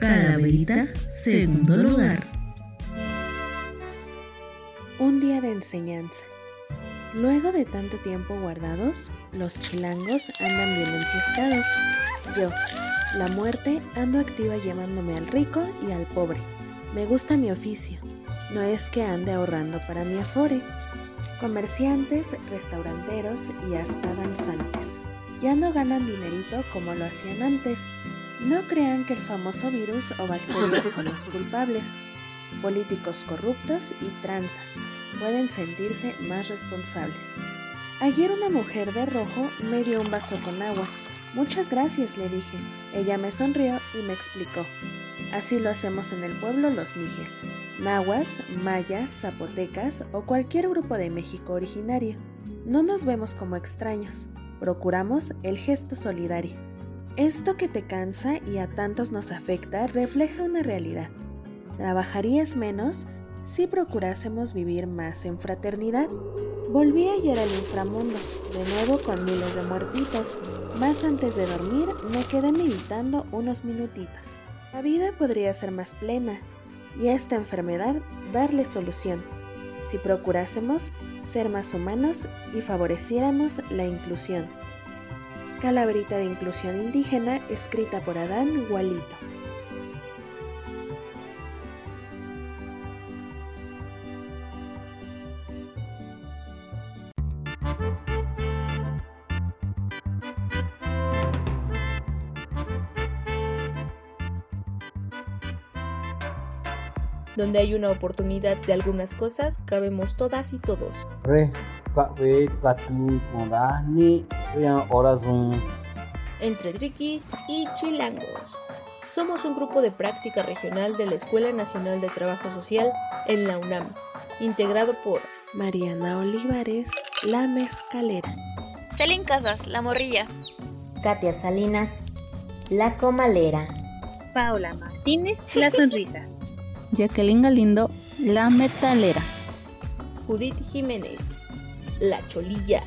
Calaverita, segundo lugar. Un día de enseñanza. Luego de tanto tiempo guardados, los chilangos andan bien enfiestados. Yo, la muerte, ando activa llamándome al rico y al pobre. Me gusta mi oficio. No es que ande ahorrando para mi afore. Comerciantes, restauranteros y hasta danzantes. Ya no ganan dinerito como lo hacían antes. No crean que el famoso virus o bacterias son los culpables. Políticos corruptos y tranzas pueden sentirse más responsables. Ayer una mujer de rojo me dio un vaso con agua. Muchas gracias, le dije. Ella me sonrió y me explicó. Así lo hacemos en el pueblo los mijes, nahuas, mayas, zapotecas o cualquier grupo de México originario. No nos vemos como extraños, procuramos el gesto solidario. Esto que te cansa y a tantos nos afecta refleja una realidad. ¿Trabajarías menos si procurásemos vivir más en fraternidad? Volví ayer al inframundo, de nuevo con miles de muertitos, más antes de dormir me quedé meditando unos minutitos. La vida podría ser más plena y esta enfermedad darle solución, si procurásemos ser más humanos y favoreciéramos la inclusión. Calabrita de Inclusión Indígena, escrita por Adán Gualito. Donde hay una oportunidad de algunas cosas, cabemos todas y todos. Entre triquis y chilangos. Somos un grupo de práctica regional de la Escuela Nacional de Trabajo Social en la UNAM, integrado por Mariana Olivares, La Mezcalera. Celín Casas, La Morrilla. Katia Salinas, La Comalera. Paula Martínez, Las Sonrisas. Jacqueline Galindo, La Metalera. Judith Jiménez, La Cholilla.